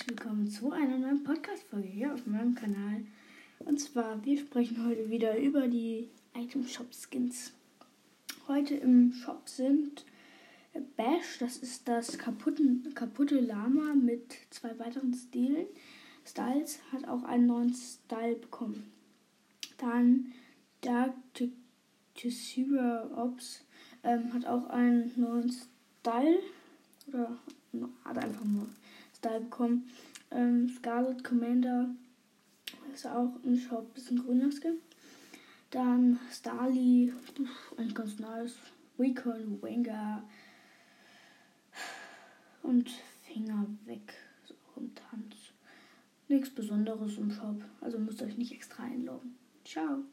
herzlich willkommen zu einer neuen Podcast-Folge hier auf meinem Kanal. Und zwar, wir sprechen heute wieder über die Item Shop Skins. Heute im Shop sind Bash, das ist das kaputten, kaputte Lama mit zwei weiteren Stilen. Styles hat auch einen neuen Style bekommen. Dann Dark Tessura Ops ähm, hat auch einen neuen Style. Oder Style bekommen. Ähm, Scarlet Commander ist auch im Shop ein bisschen grüner Skin. Dann Starly, ein ganz nice. Recon, Wenger und Finger weg. Auch im Tanz. Nichts Besonderes im Shop. Also müsst ihr euch nicht extra einloggen. Ciao.